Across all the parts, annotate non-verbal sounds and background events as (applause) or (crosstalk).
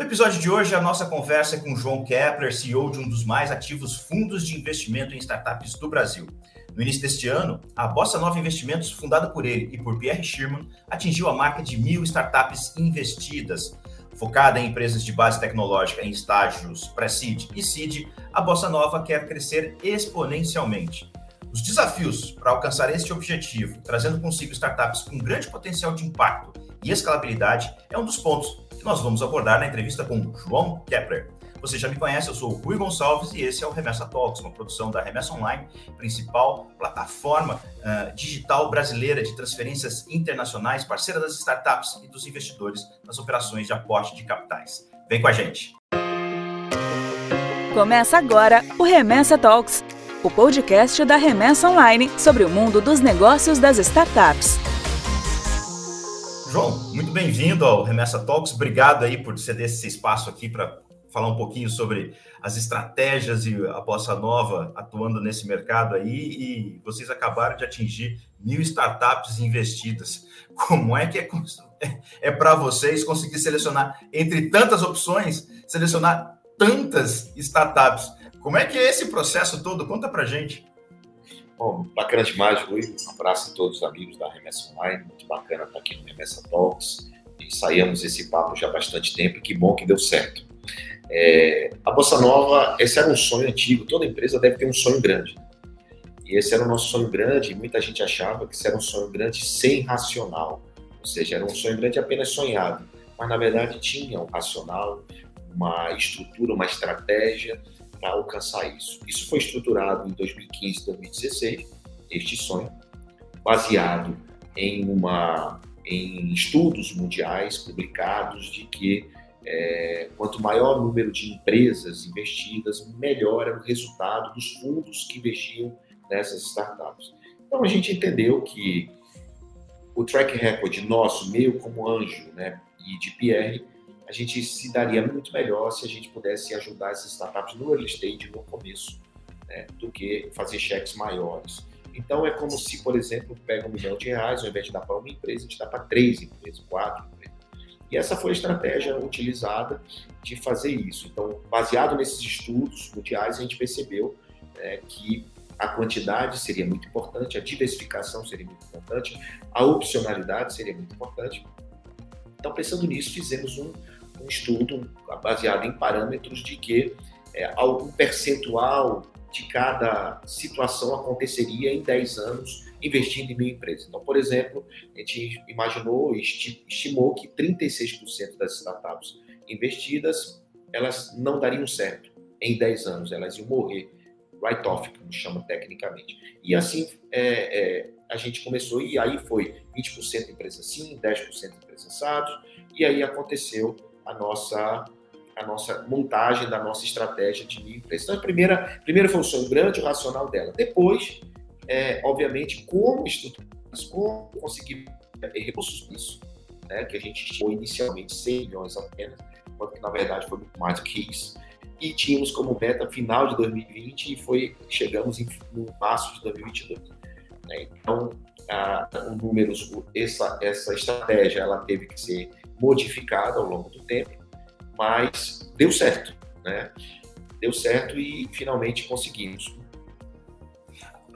No episódio de hoje, a nossa conversa é com João Kepler, CEO de um dos mais ativos fundos de investimento em startups do Brasil. No início deste ano, a Bossa Nova Investimentos, fundada por ele e por Pierre Schirman, atingiu a marca de mil startups investidas. Focada em empresas de base tecnológica em estágios pré-seed e seed, a Bossa Nova quer crescer exponencialmente. Os desafios para alcançar este objetivo, trazendo consigo startups com grande potencial de impacto e escalabilidade, é um dos pontos que nós vamos abordar na entrevista com João Kepler. Você já me conhece, eu sou o Rui Gonçalves e esse é o Remessa Talks, uma produção da Remessa Online, principal plataforma uh, digital brasileira de transferências internacionais, parceira das startups e dos investidores nas operações de aporte de capitais. Vem com a gente! Começa agora o Remessa Talks, o podcast da Remessa Online sobre o mundo dos negócios das startups. João, muito bem-vindo ao Remessa Talks. Obrigado aí por ceder esse espaço aqui para falar um pouquinho sobre as estratégias e a Bossa Nova atuando nesse mercado aí. E vocês acabaram de atingir mil startups investidas. Como é que é, é para vocês conseguir selecionar entre tantas opções, selecionar tantas startups? Como é que é esse processo todo? Conta para gente. Bom, bacana demais, Rui. Um abraço a todos os amigos da Remessa Online. Muito bacana estar aqui no Remessa Talks. Ensaiamos esse papo já há bastante tempo e que bom que deu certo. É, a Bossa Nova, esse era um sonho antigo. Toda empresa deve ter um sonho grande. E esse era o nosso sonho grande. E muita gente achava que esse era um sonho grande sem racional. Ou seja, era um sonho grande apenas sonhado. Mas, na verdade, tinha um racional, uma estrutura, uma estratégia para alcançar isso. Isso foi estruturado em 2015, 2016, este sonho, baseado em uma em estudos mundiais publicados de que é, quanto maior o número de empresas investidas, melhor era o resultado dos fundos que investiam nessas startups. Então a gente entendeu que o track record nosso, meu como anjo, né, e de Pierre, a gente se daria muito melhor se a gente pudesse ajudar essas startups no early stage, no começo, né, do que fazer cheques maiores. Então, é como se, por exemplo, pega um milhão de reais, ao invés de dar para uma empresa, a gente dá para três empresas, quatro empresas. E essa foi a estratégia utilizada de fazer isso. Então, baseado nesses estudos mundiais, a gente percebeu é, que a quantidade seria muito importante, a diversificação seria muito importante, a opcionalidade seria muito importante. Então, pensando nisso, fizemos um, um estudo baseado em parâmetros de que é, algum percentual de cada situação aconteceria em 10 anos investindo em mil empresas. Então, por exemplo, a gente imaginou estimou que 36% das startups investidas elas não dariam certo em 10 anos, elas iam morrer, write-off, como chama tecnicamente. E assim é, é, a gente começou, e aí foi 20% empresa sim, 10% empresa assado, e aí aconteceu a nossa a nossa montagem da nossa estratégia de mil empresas. Então, a primeira, primeira foi o sonho grande, o racional dela. Depois, é, obviamente, como estruturar como conseguir recursos nisso, né, que a gente estimou inicialmente 100 milhões apenas, quando na verdade foi muito mais do que isso. E tínhamos como meta final de 2020 e foi, chegamos em, no março de 2022. Né? Então, a, o números, essa, essa estratégia ela teve que ser modificada ao longo do tempo, mas deu certo, né? Deu certo e finalmente conseguimos.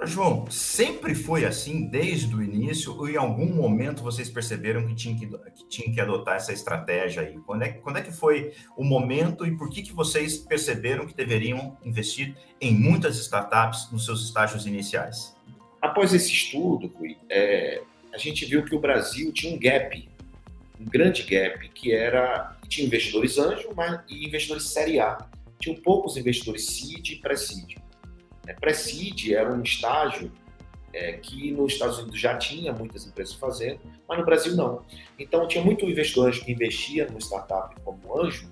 João, sempre foi assim desde o início ou em algum momento vocês perceberam que tinham que, que, tinham que adotar essa estratégia aí? Quando é, quando é que foi o momento e por que, que vocês perceberam que deveriam investir em muitas startups nos seus estágios iniciais? Após esse estudo, é, a gente viu que o Brasil tinha um gap um grande gap, que era tinha investidores anjo mas, e investidores série A. Tinham poucos investidores seed e pré-seed. É, pré-seed era um estágio é, que nos Estados Unidos já tinha muitas empresas fazendo, mas no Brasil não. Então tinha muito investidor anjo que investia no startup como anjo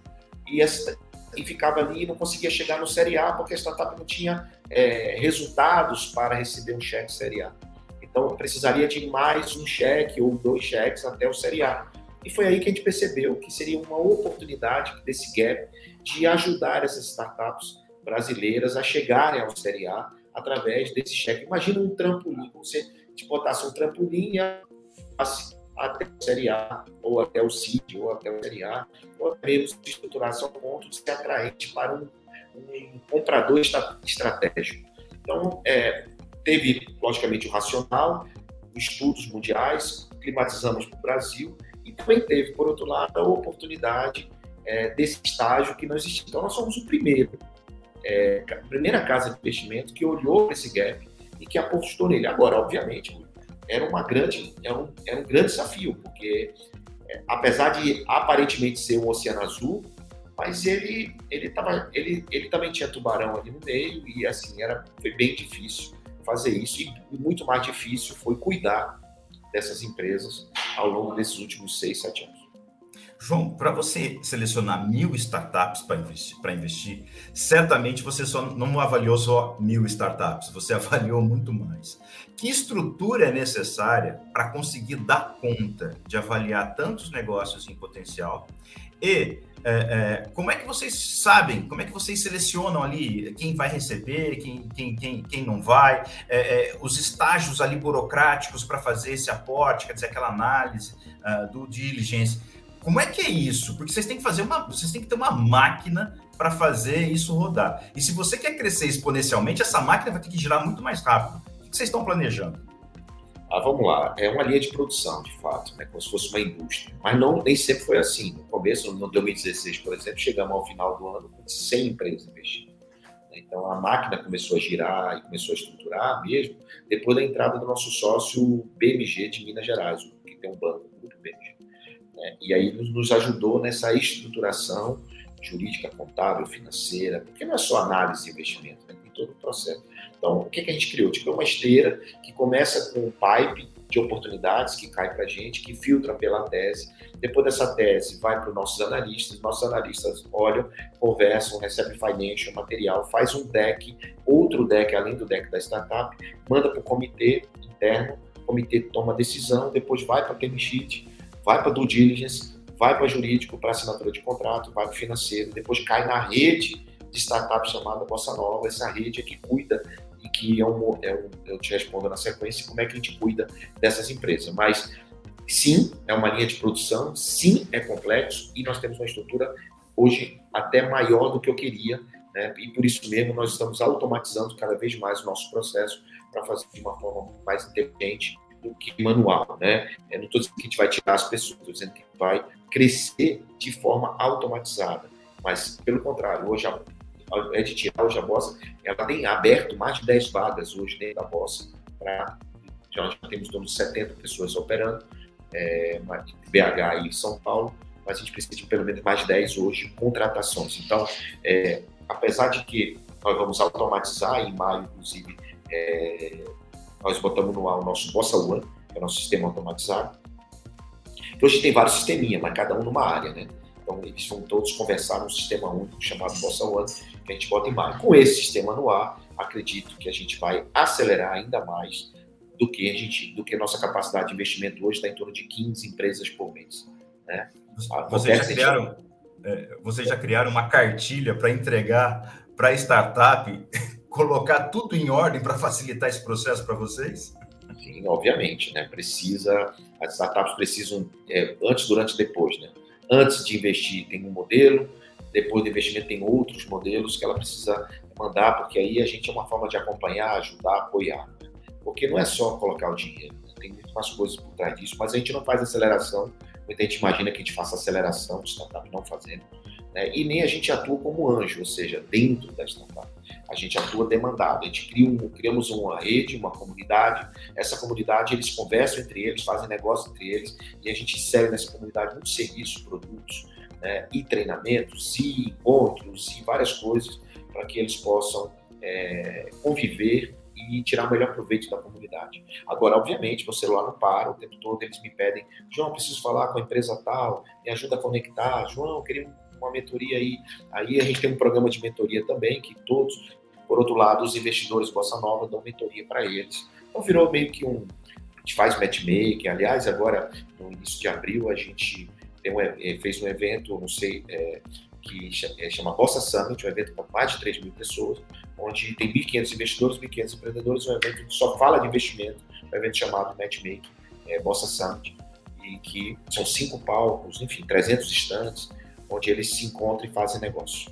e, essa, e ficava ali e não conseguia chegar no série A porque a startup não tinha é, resultados para receber um cheque série A. Então precisaria de mais um cheque ou dois cheques até o série A. E foi aí que a gente percebeu que seria uma oportunidade desse gap de ajudar essas startups brasileiras a chegarem ao Série A através desse cheque. Imagina um trampolim, você te botasse um trampolim e até a Série A, ou até o CID, ou até o Série A, ou até mesmo se estruturasse ao ponto de ser atraente para um, um comprador estratégico. Então, é, teve, logicamente, o racional, estudos mundiais, climatizamos para o Brasil, e também teve, por outro lado, a oportunidade é, desse estágio que não existia. Então, nós somos o primeiro, é, a primeira casa de investimento que olhou para esse gap e que apostou nele. Agora, obviamente, era uma grande, era um, era um grande desafio, porque é, apesar de aparentemente ser um oceano azul, mas ele ele, tava, ele, ele também tinha tubarão ali no meio e assim era foi bem difícil fazer isso e muito mais difícil foi cuidar dessas empresas ao longo desses últimos seis, sete anos. João, para você selecionar mil startups para investir, investir, certamente você só não avaliou só mil startups, você (laughs) avaliou muito mais. Que estrutura é necessária para conseguir dar conta de avaliar tantos negócios em potencial? E é, é, como é que vocês sabem, como é que vocês selecionam ali quem vai receber, quem, quem, quem, quem não vai, é, é os estágios ali burocráticos para fazer esse aporte, quer dizer, aquela análise uh, do diligence? Como é que é isso? Porque vocês têm que fazer uma, vocês têm que ter uma máquina para fazer isso rodar. E se você quer crescer exponencialmente, essa máquina vai ter que girar muito mais rápido. O que vocês estão planejando? Ah, vamos lá, é uma linha de produção, de fato, né? como se fosse uma indústria. Mas não, nem sempre foi assim. No começo, no 2016, por exemplo, chegamos ao final do ano com 100 empresas investindo. Então a máquina começou a girar e começou a estruturar mesmo depois da entrada do nosso sócio BMG de Minas Gerais, que tem um banco, o Grupo BMG. Né? E aí nos ajudou nessa estruturação jurídica, contábil, financeira, porque não é só análise de investimento, né? tem todo o processo. Então, o que, que a gente criou? Tipo, é uma esteira que começa com um pipe de oportunidades que cai para a gente, que filtra pela tese. Depois dessa tese, vai para os nossos analistas. Nossos analistas olham, conversam, recebem financial, material, faz um deck, outro deck além do deck da startup, manda para o comitê interno, o comitê toma decisão, depois vai para a sheet, vai para due diligence, vai para jurídico, para assinatura de contrato, vai para financeiro, depois cai na rede de startup chamada Bossa Nova. Essa rede é que cuida e que é um, é eu te respondo na sequência como é que a gente cuida dessas empresas. Mas sim, é uma linha de produção, sim, é complexo e nós temos uma estrutura hoje até maior do que eu queria, né? E por isso mesmo nós estamos automatizando cada vez mais o nosso processo para fazer de uma forma mais inteligente do que manual, né? Eu não estou dizendo que a gente vai tirar as pessoas, estou dizendo que vai crescer de forma automatizada. Mas, pelo contrário, hoje a, editorial de a Bossa, ela tem aberto mais de 10 vagas hoje dentro da Bossa. Pra, já temos em torno de 70 pessoas operando, é, BH e São Paulo, mas a gente precisa de pelo menos mais de 10 hoje contratações. Então, é, apesar de que nós vamos automatizar, em maio, inclusive, é, nós botamos no ar o nosso Bossa One, que é o nosso sistema automatizado. Hoje tem vários sisteminhas, mas cada um numa área, né? Então, eles vão todos conversar num sistema único chamado Bossa One, que a gente bota em maio. Com esse sistema no ar, acredito que a gente vai acelerar ainda mais do que a gente, do que a nossa capacidade de investimento hoje está em torno de 15 empresas por mês. Né? Vocês já, criaram, é, vocês já criaram uma cartilha para entregar para a startup (laughs) colocar tudo em ordem para facilitar esse processo para vocês? Sim, obviamente, né? Precisa, as startups precisam é, antes, durante e depois, né? Antes de investir tem um modelo, depois do investimento tem outros modelos que ela precisa mandar, porque aí a gente é uma forma de acompanhar, ajudar, apoiar. Né? Porque não é só colocar o dinheiro, né? tem muito mais coisas por trás disso, mas a gente não faz aceleração. Muita gente imagina que a gente faça aceleração de startup, não fazendo. Né? E nem a gente atua como anjo, ou seja, dentro da startup a gente atua demandado. A gente cria um, criamos uma rede, uma comunidade. Essa comunidade, eles conversam entre eles, fazem negócio entre eles, e a gente serve nessa comunidade muitos serviços, produtos, né, e treinamentos, e encontros, e várias coisas, para que eles possam é, conviver e tirar o melhor proveito da comunidade. Agora, obviamente, meu celular não para, o tempo todo eles me pedem, João, preciso falar com a empresa tal, me ajuda a conectar, João, queria uma mentoria aí. Aí a gente tem um programa de mentoria também, que todos, por outro lado, os investidores Bossa Nova dão mentoria para eles. Então virou meio que um. A gente faz matchmaking. Aliás, agora, no início de abril, a gente um, eh, fez um evento, não sei, é, que eh, chama Bossa Summit, um evento com mais de 3 mil pessoas, onde tem 1.500 investidores, 1.500 empreendedores, um evento que só fala de investimento, um evento chamado Matchmaking, é, Bossa Summit. e que são cinco palcos, enfim, 300 estantes, onde eles se encontram e fazem negócio.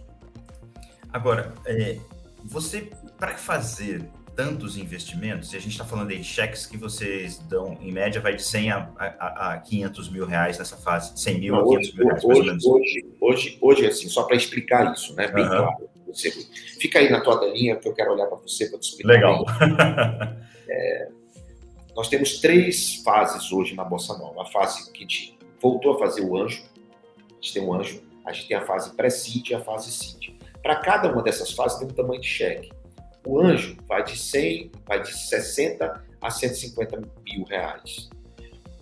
Agora, é, você, para fazer tantos investimentos, e a gente está falando aí cheques que vocês dão, em média, vai de 100 a, a, a 500 mil reais nessa fase, 100 mil Não, a 500 hoje, mil reais, hoje, mais ou menos. Hoje, hoje, hoje assim, só para explicar isso, né, bem uhum. claro. Você, fica aí na tua telinha que eu quero olhar para você para te explicar. Legal. (laughs) é, nós temos três fases hoje na Bossa Nova. A fase que a gente voltou a fazer o anjo, a gente tem um anjo, a gente tem a fase pré-seed e a fase seed. Para cada uma dessas fases tem um tamanho de cheque. O anjo vai de 100, vai de 60 a 150 mil reais.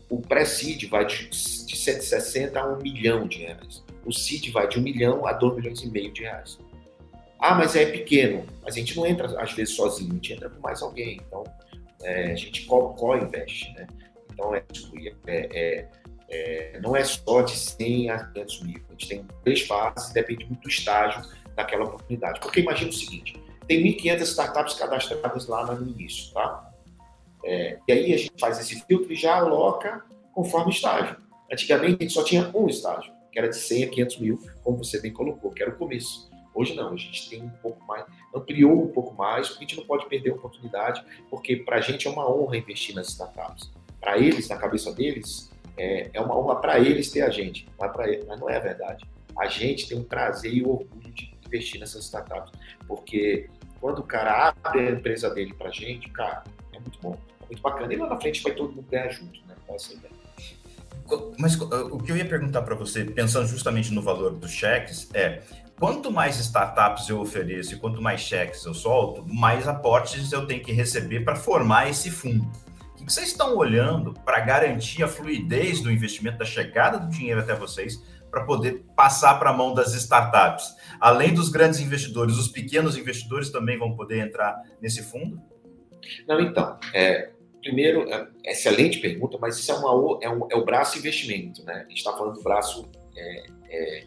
O pré-seed vai de, de 160 a 1 milhão de reais. O seed vai de 1 milhão a 2 milhões e meio de reais. Ah, mas é pequeno. A gente não entra, às vezes, sozinho, a gente entra com mais alguém. Então, é, a gente co-investe, né? Então, é, é, é, não é só de 100 a 500 mil. A gente tem três fases, depende muito do estágio daquela oportunidade. Porque imagina o seguinte, tem 1.500 startups cadastradas lá no início, tá? É, e aí a gente faz esse filtro e já aloca conforme estágio. Antigamente a gente só tinha um estágio, que era de 100 a 500 mil, como você bem colocou, que era o começo. Hoje não, a gente tem um pouco mais, ampliou um pouco mais, porque a gente não pode perder a oportunidade, porque para a gente é uma honra investir nas startups. Para eles, na cabeça deles, é, é uma honra para eles ter a gente, mas, eles, mas não é a verdade. A gente tem um prazer e orgulho de investir nessas startups, porque quando o cara abre a empresa dele para a gente, cara, é muito bom, é muito bacana. E lá na frente vai todo mundo ganhar junto, né? Essa ideia. Mas o que eu ia perguntar para você, pensando justamente no valor dos cheques, é quanto mais startups eu ofereço e quanto mais cheques eu solto, mais aportes eu tenho que receber para formar esse fundo. O que vocês estão olhando para garantir a fluidez do investimento, da chegada do dinheiro até vocês, para poder passar para a mão das startups? Além dos grandes investidores, os pequenos investidores também vão poder entrar nesse fundo? Não, então, é, primeiro, é, excelente pergunta, mas isso é, uma, é, um, é o braço investimento, né? A gente está falando do braço é, é,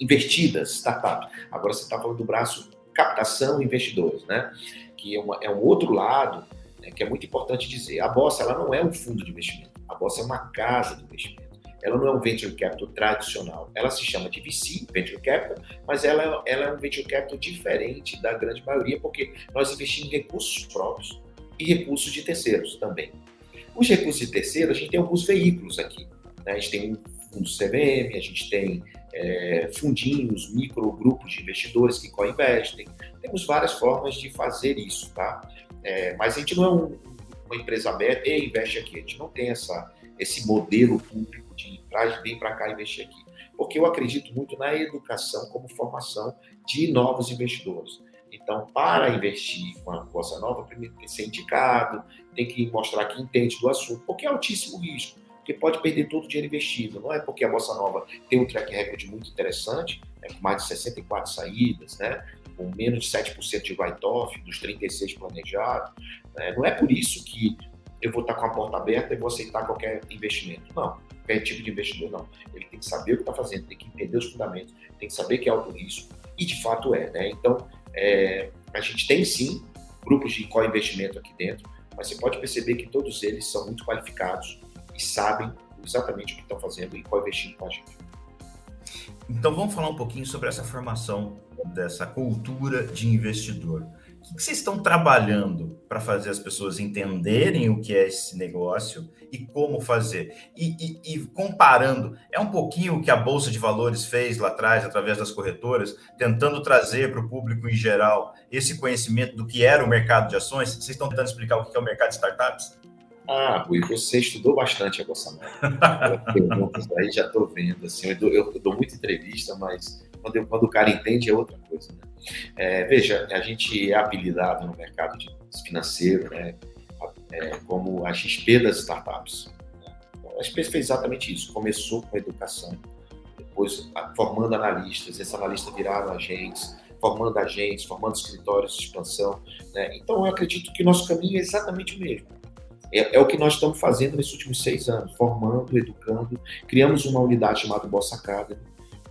investidas, startups. Agora você está falando do braço captação investidores, né? Que é, uma, é um outro lado né, que é muito importante dizer. A Bossa ela não é um fundo de investimento, a Bossa é uma casa de investimento ela não é um venture capital tradicional. Ela se chama de VC, venture capital, mas ela, ela é um venture capital diferente da grande maioria, porque nós investimos em recursos próprios e recursos de terceiros também. Os recursos de terceiros, a gente tem alguns veículos aqui. Né? A gente tem um fundo CVM, a gente tem é, fundinhos, microgrupos de investidores que co-investem. Temos várias formas de fazer isso, tá? É, mas a gente não é um, uma empresa aberta e investe aqui. A gente não tem essa, esse modelo público traz, vem para cá investir aqui. Porque eu acredito muito na educação como formação de novos investidores. Então, para investir com a Bossa Nova, primeiro tem que ser indicado, tem que mostrar que entende do assunto, porque é altíssimo risco, porque pode perder todo o dinheiro investido. Não é porque a Bossa Nova tem um track record muito interessante, né, com mais de 64 saídas, né, com menos de 7% de write-off dos 36 planejados. Né, não é por isso que eu vou estar com a porta aberta e vou aceitar qualquer investimento. Não qualquer tipo de investidor, não. Ele tem que saber o que está fazendo, tem que entender os fundamentos, tem que saber que é alto risco, e de fato é, né? Então, é, a gente tem sim grupos de co-investimento aqui dentro, mas você pode perceber que todos eles são muito qualificados e sabem exatamente o que estão fazendo e co-investindo com a gente. Então vamos falar um pouquinho sobre essa formação dessa cultura de investidor. Que vocês estão trabalhando para fazer as pessoas entenderem o que é esse negócio e como fazer? E, e, e, comparando, é um pouquinho o que a Bolsa de Valores fez lá atrás, através das corretoras, tentando trazer para o público em geral esse conhecimento do que era o mercado de ações? Vocês estão tentando explicar o que é o mercado de startups? Ah, Rui, você estudou bastante a Bolsa Nova. Perguntas aí já estou vendo. Assim, eu dou, eu dou muita entrevista, mas quando, quando o cara entende é outra coisa. Né? É, veja, a gente é habilitado no mercado financeiro, né? É, como a XP das startups. Né? A XP fez exatamente isso. Começou com a educação, depois formando analistas, esses analistas viraram agentes, formando agentes, formando escritórios de expansão. Né? Então, eu acredito que o nosso caminho é exatamente o mesmo. É, é, o que nós estamos fazendo nesses últimos seis anos, formando, educando. Criamos uma unidade chamada Bossa Academy,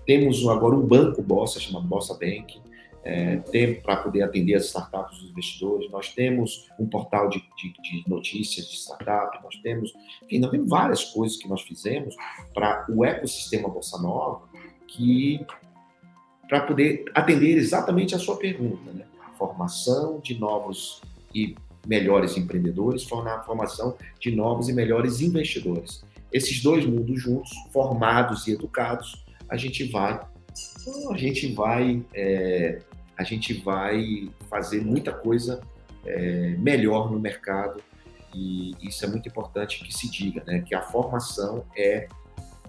temos agora um banco Bossa, chamado Bossa Bank. é, para poder atender as startups dos investidores, nós temos um portal de, de, de, notícias de startup, nós temos, enfim, nós temos várias coisas que nós fizemos para o ecossistema Bolsa Nova que para poder atender exatamente a sua pergunta, né? Formação de novos e melhores empreendedores, formação de novos e melhores investidores. Esses dois mundos juntos, formados e educados, a gente vai, a gente vai é, a gente vai fazer muita coisa é, melhor no mercado e isso é muito importante que se diga, né? Que a formação é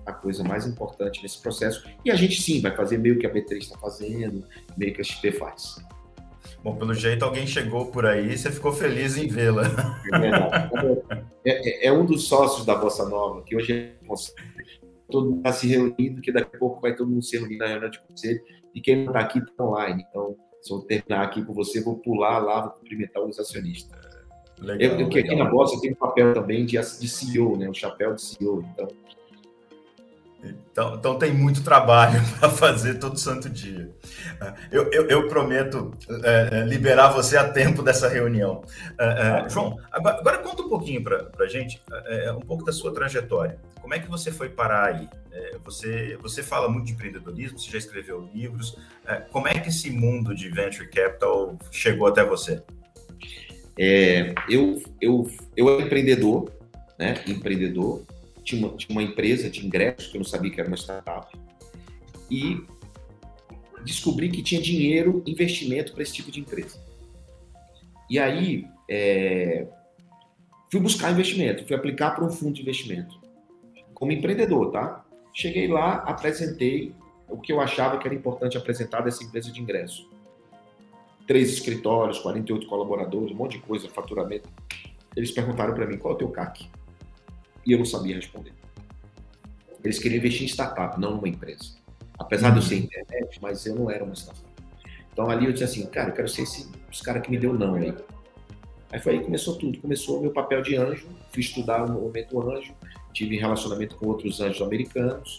a coisa mais importante nesse processo e a gente sim vai fazer meio que a B3 está fazendo, meio que a XP faz. Bom, pelo jeito alguém chegou por aí e você ficou feliz em vê-la. É, é, é, um dos sócios da Bossa Nova, que hoje é todo mundo está se reunindo, que daqui a pouco vai todo mundo se reunir na reunião de conselho e quem não está aqui está online. Então, se eu terminar aqui com você, vou pular lá, vou cumprimentar os acionistas. Legal, eu, que aqui na Bossa tem um papel também de, de CEO, né? um chapéu de CEO. Então, então, então tem muito trabalho (laughs) para fazer todo santo dia. Eu, eu, eu prometo é, é, liberar você a tempo dessa reunião. É, é João, agora, agora, conta um pouquinho para a gente, é, é, um pouco da sua trajetória. Como é que você foi parar aí? você, você fala muito de empreendedorismo, você já escreveu livros. como é que esse mundo de venture capital chegou até você? eu, eu, eu era empreendedor, né? Empreendedor, tinha uma, tinha uma empresa de ingressos, que eu não sabia que era uma startup, e descobri que tinha dinheiro, investimento para esse tipo de empresa. E aí, é, fui buscar investimento, fui aplicar para um fundo de investimento, como empreendedor, tá? Cheguei lá, apresentei o que eu achava que era importante apresentar dessa empresa de ingresso. Três escritórios, 48 colaboradores, um monte de coisa, faturamento. Eles perguntaram para mim, qual é o teu CAC? E eu não sabia responder. Eles queriam investir em startup, não numa empresa. Apesar de eu ser internet, mas eu não era uma startup. Então ali eu disse assim, cara, eu quero ser esse, esse cara que me deu não aí. Aí foi aí que começou tudo. Começou o meu papel de anjo, fui estudar o movimento anjo, tive relacionamento com outros anjos americanos,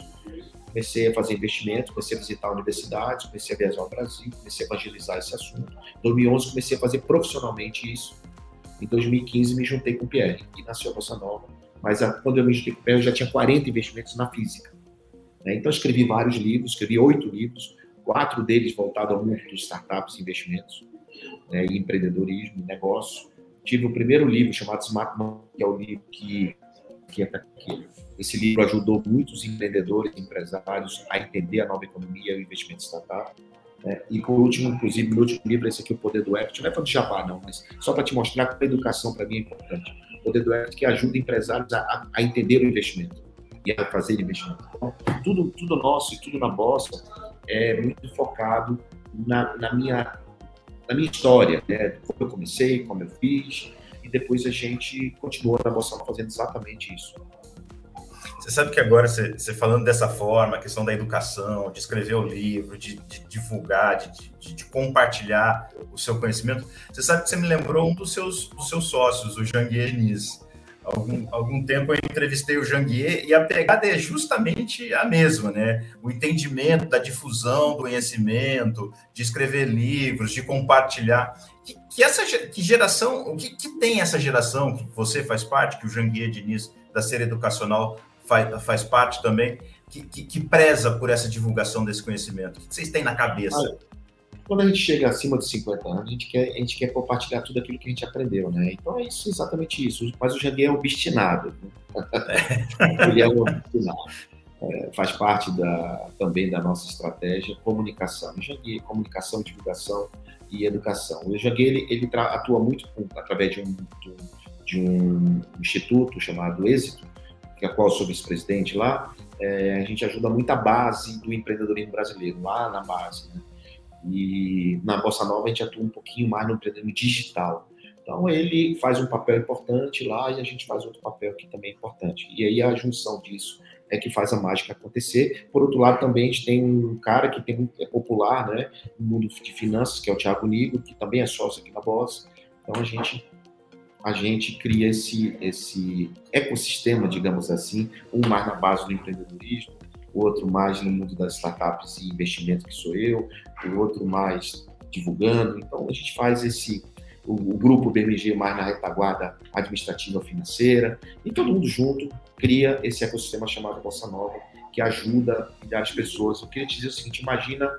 comecei a fazer investimento, comecei a visitar universidades, comecei a viajar ao Brasil, comecei a evangelizar esse assunto. Em 2011 comecei a fazer profissionalmente isso. Em 2015 me juntei com o Pierre e nasceu a Bossa Nova mas a, quando eu me o Pé, eu já tinha 40 investimentos na física. Né? Então, escrevi vários livros, escrevi oito livros, quatro deles voltados ao mundo dos startups e investimentos, né? e empreendedorismo, e negócio. Tive o primeiro livro chamado Smart Money, que é o livro que, que é aqui. Esse livro ajudou muitos empreendedores, empresários a entender a nova economia e o investimento startup. Né? E por último, inclusive, meu último livro, esse aqui, O Poder do Equity, não é para de jabá, não, mas só para te mostrar que a educação para mim é importante poder do equity que ajuda empresários a, a, entender o investimento e a fazer investimento. Então, tudo, tudo nosso e tudo na Bossa é muito focado na, na minha, na minha história, né? como eu comecei, como eu fiz, e depois a gente continua na Bossa fazendo exatamente isso. Você sabe que agora, você, você, falando dessa forma, a questão da educação, de escrever o livro, de, de divulgar, de, de, de, compartilhar o seu conhecimento, você sabe que você me lembrou um dos seus, dos seus sócios, o Janguier Diniz. Algum, algum tempo eu entrevistei o Janguier e a pegada é justamente a mesma, né? O entendimento da difusão do conhecimento, de escrever livros, de compartilhar. Que, que essa que geração, o que, que tem essa geração que você faz parte, que o Janguier Diniz da série educacional faz, faz parte também, que, que, que, preza por essa divulgação desse conhecimento? O que vocês têm na cabeça? Olha, quando a gente chega acima de 50 anos, a gente quer, a gente quer compartilhar tudo aquilo que a gente aprendeu, né? Então é isso, exatamente isso. Mas o Janguier é obstinado. Né? (laughs) Ele é um obstinado. É, faz parte da, também da nossa estratégia comunicação. O Janguier, comunicação, divulgação e educação. O Janguier, ele, ele atua muito com, através de um, de um, de um instituto chamado Êxito, a qual eu sou vice-presidente lá, é, a gente ajuda muito a base do empreendedorismo brasileiro, lá na base. Né? E na Bossa Nova a gente atua um pouquinho mais no empreendedorismo digital. Então ele faz um papel importante lá e a gente faz outro papel que também é importante. E aí a junção disso é que faz a mágica acontecer. Por outro lado, também a gente tem um cara que tem, é popular né, no mundo de finanças, que é o Thiago Nigo, que também é sócio aqui na Bossa. Então a gente a gente cria esse, esse ecossistema, digamos assim, um mais na base do empreendedorismo, outro mais no mundo das startups e investimento, que sou eu, o outro mais divulgando. Então, a gente faz esse, o, o, grupo BMG mais na retaguarda administrativa financeira, e todo mundo junto cria esse ecossistema chamado Bossa Nova, que ajuda milhares de pessoas. Eu queria te dizer o seguinte, imagina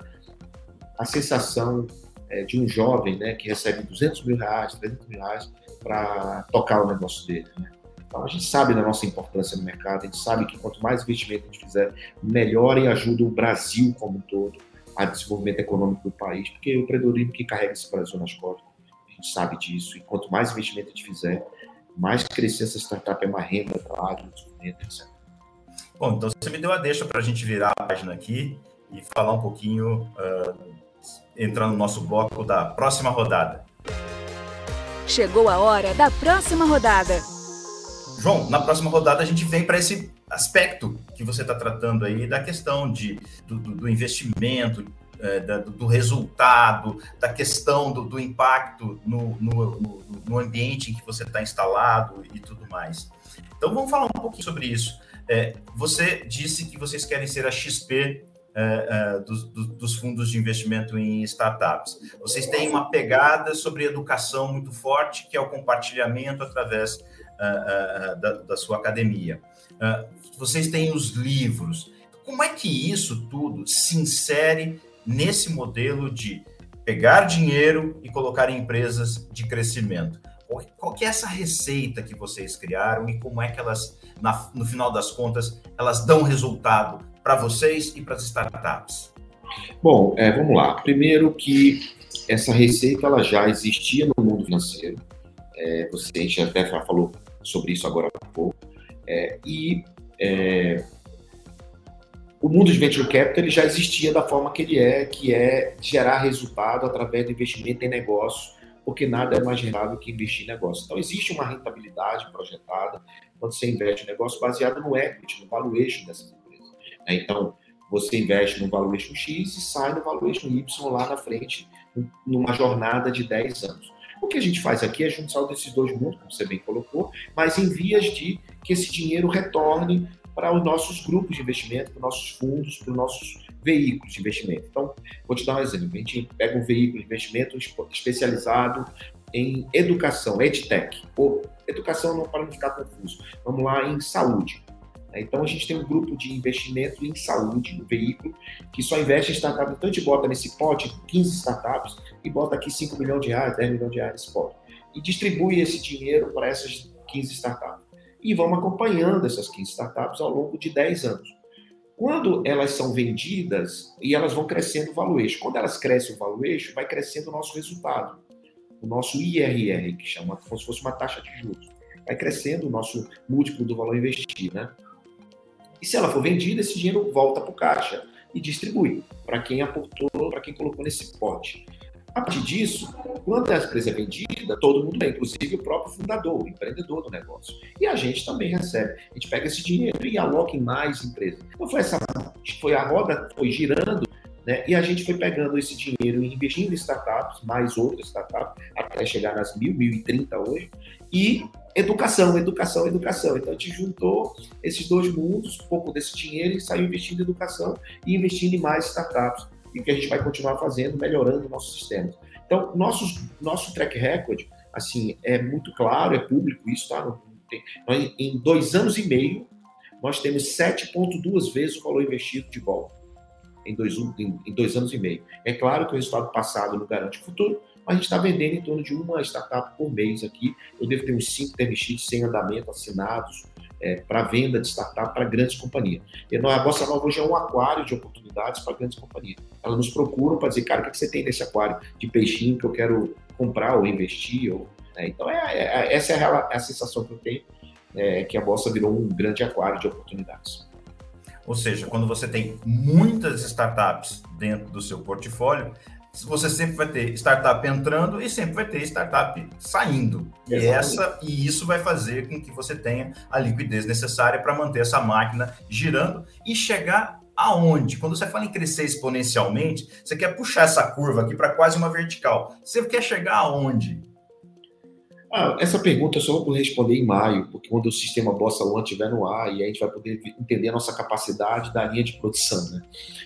a sensação é, de um jovem né, que recebe 200 mil reais, 300 mil reais para tocar o negócio dele. Né? Então, a gente sabe da nossa importância no mercado, a gente sabe que quanto mais investimento a gente fizer, melhor e ajuda o Brasil como um todo a desenvolvimento econômico do país, porque o empreendedorismo que carrega esse Brasil nas costas, a gente sabe disso, e quanto mais investimento a gente fizer, mais crescer essa startup é mais renda, trabalho, desenvolvimento, etc. Bom, então você me deu a deixa para a gente virar a página aqui e falar um pouquinho, uh, entrar no nosso bloco da próxima rodada. Chegou a hora da próxima rodada. João, na próxima rodada a gente vem para esse aspecto que você está tratando aí da questão de, do, do investimento, é, da, do resultado, da questão do, do impacto no, no, no, no, ambiente em que você está instalado e tudo mais. Então vamos falar um pouquinho sobre isso. É, você disse que vocês querem ser a XP é, é, dos, dos, fundos de investimento em startups. Vocês têm uma pegada sobre educação muito forte, que é o compartilhamento através uh, uh, da, da, sua academia. Uh, vocês têm os livros. Como é que isso tudo se insere nesse modelo de pegar dinheiro e colocar em empresas de crescimento? Qual que é essa receita que vocês criaram e como é que elas, na, no final das contas, elas dão resultado para vocês e para as startups? Bom, é, vamos lá. Primeiro que essa receita ela já existia no mundo financeiro. É, você a gente até falou sobre isso agora há pouco. É, e é, o mundo de venture capital ele já existia da forma que ele é, que é gerar resultado através do investimento em negócio, porque nada é mais rentável que investir em negócio. Então, existe uma rentabilidade projetada quando você investe em negócio baseado no equity, no valuation dessas empresas. Né? Então, você investe no valuation X e sai no valuation Y lá na frente, numa jornada de 10 anos. O que a gente faz aqui é juntar desses dois mundos, como você bem colocou, mas em vias de que esse dinheiro retorne para os nossos grupos de investimento, para os nossos fundos, para os nossos veículos de investimento. Então, vou te dar um exemplo. A gente pega um veículo de investimento especializado em educação, EdTech, ou educação não para não ficar confuso. Vamos lá em saúde. Então, a gente tem um grupo de investimento em saúde, no veículo, que só investe em startups. Então, a gente bota nesse pote 15 startups e bota aqui 5 milhões de reais, 10 milhões de reais nesse pote. E distribui esse dinheiro para essas 15 startups e vamos acompanhando essas 15 startups ao longo de 10 anos. Quando elas são vendidas e elas vão crescendo o valuation, quando elas crescem o valuation, vai crescendo o nosso resultado, o nosso IRR, que chama como se fosse uma taxa de juros. Vai crescendo o nosso múltiplo do valor investido, né? E se ela for vendida, esse dinheiro volta para o caixa e distribui para quem aportou, para quem colocou nesse pote. A partir disso, quando a empresa é vendida, todo mundo é, inclusive o próprio fundador, o empreendedor do negócio. E a gente também recebe. A gente pega esse dinheiro e aloca em mais empresas. Então foi essa, foi a roda foi girando, né? E a gente foi pegando esse dinheiro e investindo em startups, mais outras startups, até chegar nas mil, mil e trinta hoje. E educação, educação, educação. Então a gente juntou esses dois mundos, um pouco desse dinheiro e saiu investindo em educação e investindo em mais startups e que a gente vai continuar fazendo, melhorando nossos sistemas. Então, nossos, nosso track record, assim, é muito claro, é público isso, tá? Nós, em dois anos e meio, nós temos 7,2 vezes o valor investido de volta. Em dois, em, em dois anos e meio. É claro que o resultado passado não garante o futuro, mas a gente está vendendo em torno de uma startup por mês aqui. Eu devo ter uns 5 term sheets sem andamento assinados, é, para venda de startup para grandes companhias. E a Bossa Nova hoje é um aquário de oportunidades para grandes companhias. Elas nos procuram para dizer, cara, o que, você tem nesse aquário de peixinho que eu quero comprar ou investir? Ou, né? Então, é, é, é essa é a, é a, sensação que eu tenho, é, que a Bossa virou um grande aquário de oportunidades. Ou seja, quando você tem muitas startups dentro do seu portfólio, você sempre vai ter startup entrando e sempre vai ter startup saindo. E, essa, e isso vai fazer com que você tenha a liquidez necessária para manter essa máquina girando e chegar aonde? Quando você fala em crescer exponencialmente, você quer puxar essa curva aqui para quase uma vertical. Você quer chegar aonde? Ah, essa pergunta eu só vou responder em maio, porque quando o sistema Bossa One estiver no ar, e a gente vai poder entender a nossa capacidade da linha de produção, né?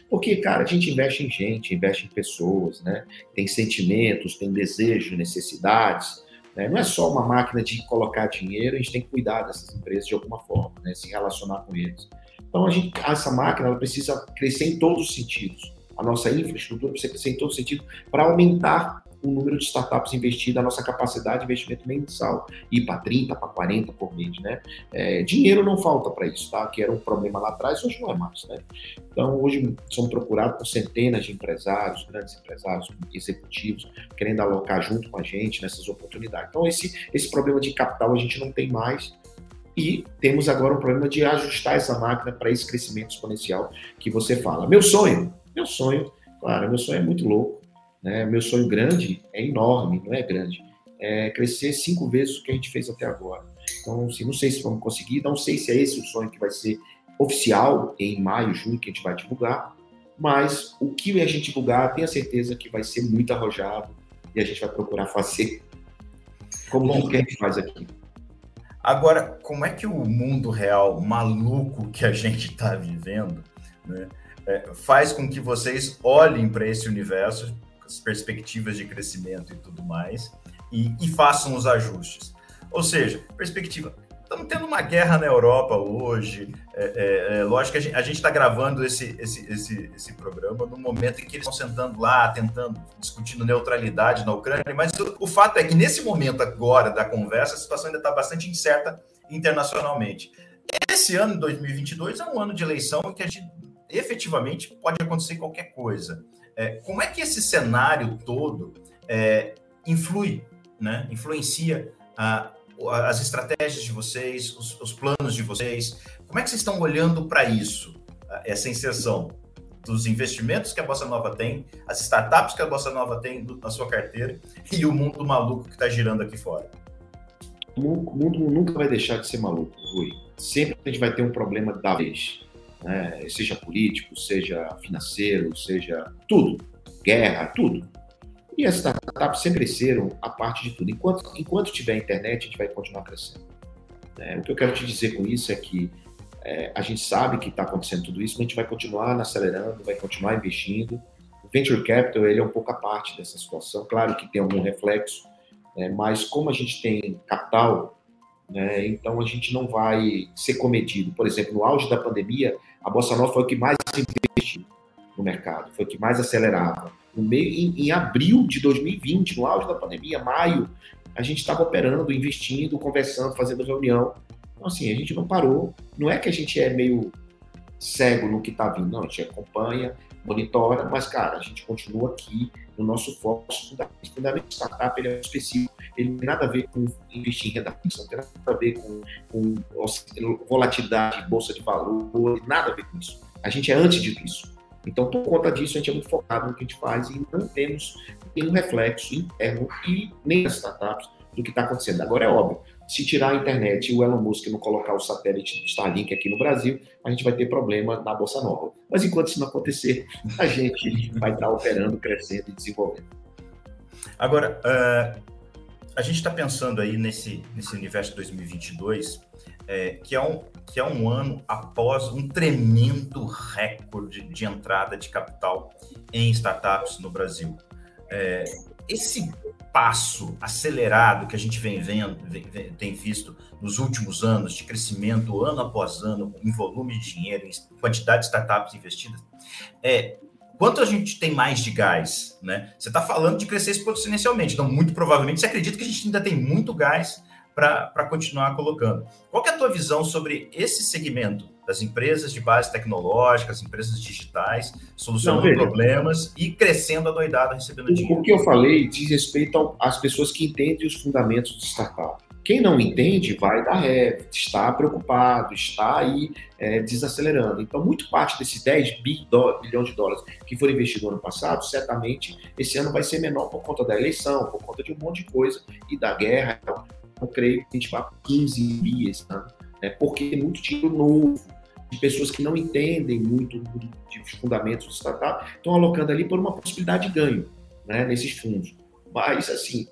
Porque, cara, a gente investe em gente, investe em pessoas, né? Tem sentimentos, tem desejos, necessidades, né? Não é só uma máquina de colocar dinheiro, a gente tem que cuidar dessas empresas de alguma forma, né? Se relacionar com eles. Então, a gente, essa máquina ela precisa crescer em todos os sentidos. A nossa infraestrutura precisa crescer em todos os sentidos para aumentar o número de startups investidas, a nossa capacidade de investimento mensal, ir para 30, para 40 por mês, né? É, dinheiro não falta para isso, tá? Que era um problema lá atrás, hoje não é mais, né? Então, hoje somos procurados por centenas de empresários, grandes empresários, executivos, querendo alocar junto com a gente nessas oportunidades. Então, esse, esse problema de capital a gente não tem mais, e temos agora um problema de ajustar essa máquina para esse crescimento exponencial que você fala. Meu sonho, meu sonho, claro, meu sonho é muito louco, né? Meu sonho grande é enorme, não é grande. É crescer cinco vezes o que a gente fez até agora. Então, assim, não sei se vamos conseguir, não sei se é esse o sonho que vai ser oficial em maio, junho, que a gente vai divulgar, mas o que a gente divulgar, tenha certeza que vai ser muito arrojado e a gente vai procurar fazer como tudo que a gente faz aqui. Agora, como é que o mundo real maluco que a gente está vivendo né, é, faz com que vocês olhem para esse universo as perspectivas de crescimento e tudo mais, e, e façam os ajustes. Ou seja, perspectiva. Estamos tendo uma guerra na Europa hoje. É, é, é lógico que a gente está gravando esse, esse, esse, esse programa no momento em que eles estão sentando lá, tentando, discutindo neutralidade na Ucrânia, mas o, o fato é que nesse momento agora da conversa, a situação ainda está bastante incerta internacionalmente. Esse ano, 2022, é um ano de eleição em que a gente efetivamente pode acontecer qualquer coisa. É, como é que esse cenário todo é, influi, né? influencia a, as estratégias de vocês, os, os, planos de vocês? Como é que vocês estão olhando para isso, essa inserção dos investimentos que a Bossa Nova tem, as startups que a Bossa Nova tem na sua carteira e o mundo maluco que está girando aqui fora? O mundo nunca vai deixar de ser maluco, Rui. Sempre a gente vai ter um problema da vez né? seja político, seja financeiro, seja tudo, guerra, tudo. E as startups sempre cresceram a parte de tudo. Enquanto, enquanto tiver internet, a gente vai continuar crescendo. É, o que eu quero te dizer com isso é que é, a gente sabe que está acontecendo tudo isso, mas a gente vai continuar acelerando, vai continuar investindo. O venture capital ele é um pouco a parte dessa situação. Claro que tem algum reflexo, é, mas como a gente tem capital, né, então a gente não vai ser cometido. Por exemplo, no auge da pandemia, a Bossa Nova foi o que mais investiu no mercado, foi o que mais acelerava. No meio, em, em abril de 2020, no auge da pandemia, maio, a gente estava operando, investindo, conversando, fazendo reunião. Então, assim, a gente não parou. Não é que a gente é meio cego no que está vindo, não, a gente acompanha, monitora, mas, cara, a gente continua aqui no nosso foco fundamental. fundamento startup ele é específico, ele não tem nada a ver com investir em renda fixa, não tem nada a ver com, com volatilidade, bolsa de valor, nada a ver com isso. A gente é antes de isso. Então, por conta disso, a gente é muito focado no que a gente faz e não temos nenhum reflexo interno e nem nas startups do que está acontecendo. Agora é óbvio, se tirar a internet e o Elon Musk não colocar o satélite Starlink aqui no Brasil, a gente vai ter problema na Bolsa Nova. Mas enquanto isso não acontecer, a gente vai estar operando, crescendo e desenvolvendo. Agora, uh, a gente está pensando aí nesse, nesse universo 2022, é, que, é um, que é um ano após um tremendo recorde de entrada de capital em startups no Brasil. É, esse passo acelerado que a gente vem vendo, vem, tem visto nos últimos anos, de crescimento ano após ano, em volume de dinheiro, em quantidade de startups investidas, é, quanto a gente tem mais de gás, né? Você está falando de crescer exponencialmente, então muito provavelmente você acredita que a gente ainda tem muito gás para continuar colocando. Qual é a tua visão sobre esse segmento das empresas de base tecnológica, as empresas digitais, solucionando Não, problemas e crescendo a doidada, recebendo dinheiro? O que eu falei diz respeito às pessoas que entendem os fundamentos de startup. Quem não entende vai dar ré, está preocupado, está aí é, desacelerando. Então, muito parte desses 10 bilhões de dólares que foram investidos no ano passado, certamente esse ano vai ser menor por conta da eleição, por conta de um monte de coisa e da guerra. Então, eu creio que a gente vai para 15 bi esse ano, né? porque tem muito dinheiro novo, de pessoas que não entendem muito de fundamentos do startup, estão alocando ali por uma possibilidade de ganho né, nesses fundos. Mas, assim,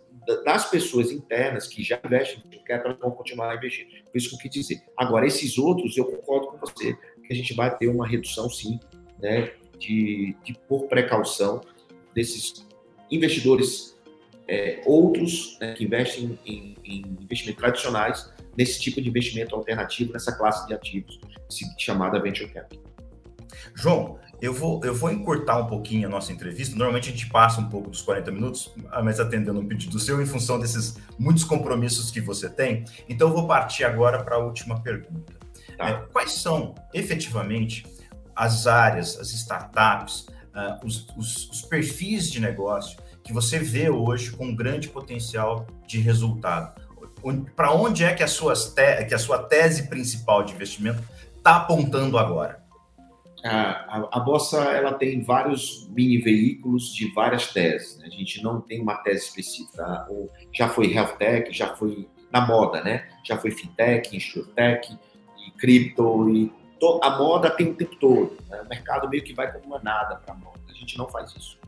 das pessoas internas que já investem em capital vão continuar investindo. Por isso que eu quis dizer. Agora, esses outros, eu concordo com você, que a gente vai ter uma redução, sim, né, de, de por precaução desses investidores é, outros né, que investem em, em investimentos tradicionais nesse tipo de investimento alternativo, nessa classe de ativos chamada Venture Capital. João, eu vou, eu vou encurtar um pouquinho a nossa entrevista. Normalmente a gente passa um pouco dos 40 minutos, mas atendendo um pedido seu em função desses muitos compromissos que você tem. Então eu vou partir agora para a última pergunta. Tá. É, quais são, efetivamente, as áreas, as startups, uh, os, os, os perfis de negócio que você vê hoje com grande potencial de resultado? Para onde é que a, suas que a sua tese principal de investimento está apontando agora? a, a, Bossa ela tem vários mini veículos de várias teses. Né? A gente não tem uma tese específica. Ou já foi health tech, já foi na moda, né? Já foi fintech, insurtech e cripto e to, a moda tem o tempo todo. Né? O mercado meio que vai como uma nada para a moda. A gente não faz isso.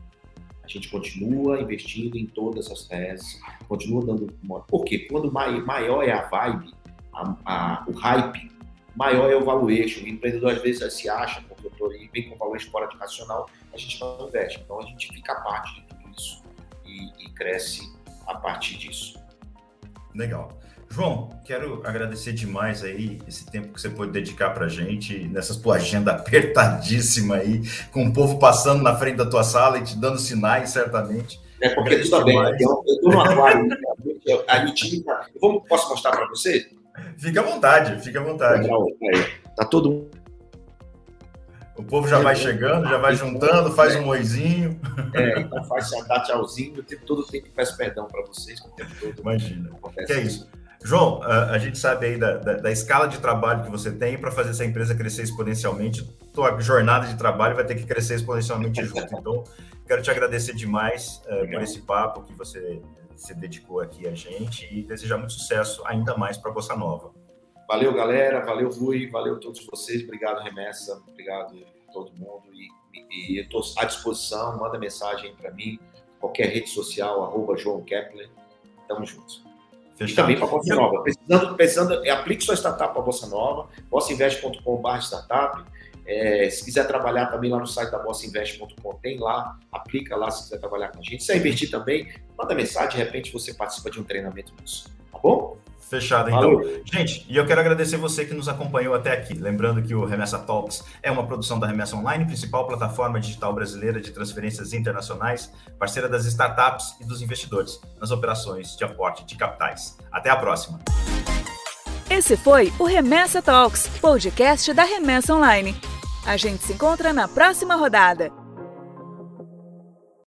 A gente continua investindo em todas as teses, continua dando moda. Por quê? Quando maior é a vibe, a, a, o hype, maior é o valuation. O empreendedor às vezes se acha consultor e vem com valuation fora de racional, a gente não investe. Então a gente fica a parte de tudo isso e, e cresce a partir disso. Legal. João, quero agradecer demais aí esse tempo que você pôde dedicar para a gente nessa tua agenda (laughs) apertadíssima aí, com o povo passando na frente da tua sala e te dando sinais, certamente. É porque tudo está bem, eu estou no aquário, né? time tá... Posso mostrar para você? Fica à vontade, fica à vontade. Tá todo mundo. O povo já vai chegando, já vai juntando, faz um oizinho. É, então faz dá tchauzinho, o tempo todo tem que peço perdão para vocês, o tempo todo. Imagina. Que é isso. João, a, a gente sabe aí da, da, da, escala de trabalho que você tem para fazer essa empresa crescer exponencialmente. Tua jornada de trabalho vai ter que crescer exponencialmente junto. Então, quero te agradecer demais uh, por esse papo que você se dedicou aqui a gente e desejar muito sucesso ainda mais para a Bossa Nova. Valeu, galera. Valeu, Rui. Valeu a todos vocês. Obrigado, Remessa. Obrigado a todo mundo. E, e eu estou à disposição. Manda mensagem para mim. Qualquer rede social, arroba João Kepler. Tamo juntos. Fechado. E também para a Bossa Nova. Precisando, precisando, aplique sua startup para a Bossa Nova. bossainvest.com.br startup. É, se quiser trabalhar também lá no site da bossainvest.com, tem lá, aplica lá se quiser trabalhar com a gente. Se investir também, manda mensagem, de repente você participa de um treinamento disso. Tá bom? Fechado, então. Valeu. Gente, e eu quero agradecer você que nos acompanhou até aqui. Lembrando que o Remessa Talks é uma produção da Remessa Online, principal plataforma digital brasileira de transferências internacionais, parceira das startups e dos investidores nas operações de aporte de capitais. Até a próxima. Esse foi o Remessa Talks, podcast da Remessa Online. A gente se encontra na próxima rodada.